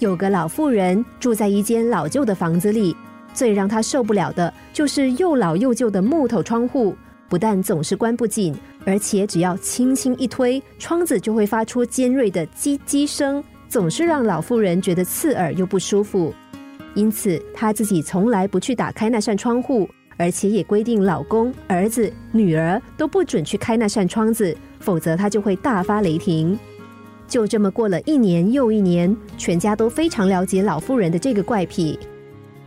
有个老妇人住在一间老旧的房子里，最让她受不了的就是又老又旧的木头窗户，不但总是关不紧，而且只要轻轻一推，窗子就会发出尖锐的叽叽声，总是让老妇人觉得刺耳又不舒服。因此，她自己从来不去打开那扇窗户，而且也规定老公、儿子、女儿都不准去开那扇窗子，否则她就会大发雷霆。就这么过了一年又一年，全家都非常了解老妇人的这个怪癖。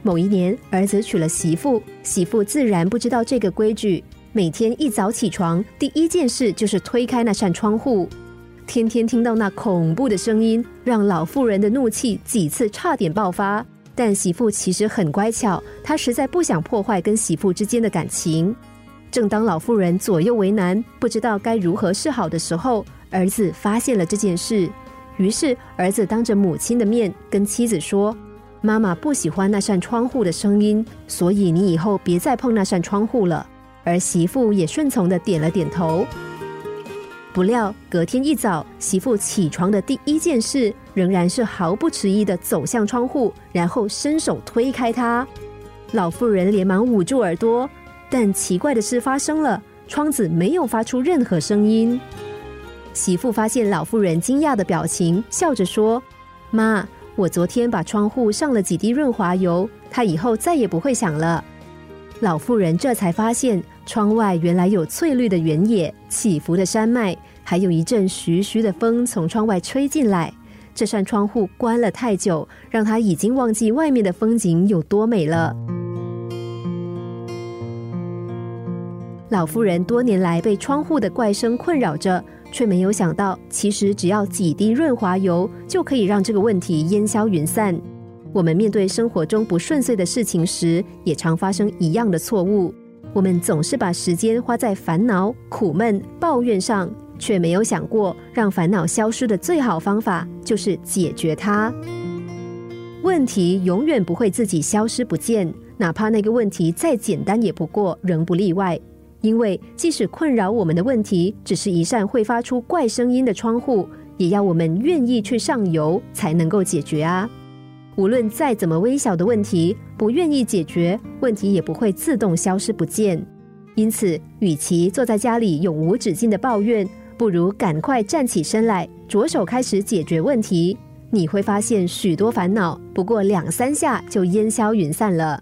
某一年，儿子娶了媳妇，媳妇自然不知道这个规矩，每天一早起床，第一件事就是推开那扇窗户。天天听到那恐怖的声音，让老妇人的怒气几次差点爆发。但媳妇其实很乖巧，她实在不想破坏跟媳妇之间的感情。正当老妇人左右为难，不知道该如何是好的时候，儿子发现了这件事。于是儿子当着母亲的面跟妻子说：“妈妈不喜欢那扇窗户的声音，所以你以后别再碰那扇窗户了。”而媳妇也顺从的点了点头。不料隔天一早，媳妇起床的第一件事仍然是毫不迟疑的走向窗户，然后伸手推开它。老妇人连忙捂住耳朵，但奇怪的事发生了，窗子没有发出任何声音。媳妇发现老妇人惊讶的表情，笑着说：“妈，我昨天把窗户上了几滴润滑油，它以后再也不会响了。”老妇人这才发现，窗外原来有翠绿的原野、起伏的山脉，还有一阵徐徐的风从窗外吹进来。这扇窗户关了太久，让她已经忘记外面的风景有多美了。老妇人多年来被窗户的怪声困扰着，却没有想到，其实只要几滴润滑油，就可以让这个问题烟消云散。我们面对生活中不顺遂的事情时，也常发生一样的错误。我们总是把时间花在烦恼、苦闷、抱怨上，却没有想过，让烦恼消失的最好方法就是解决它。问题永远不会自己消失不见，哪怕那个问题再简单也不过，仍不例外。因为即使困扰我们的问题只是一扇会发出怪声音的窗户，也要我们愿意去上游，才能够解决啊。无论再怎么微小的问题，不愿意解决，问题也不会自动消失不见。因此，与其坐在家里永无止境的抱怨，不如赶快站起身来，着手开始解决问题。你会发现，许多烦恼不过两三下就烟消云散了。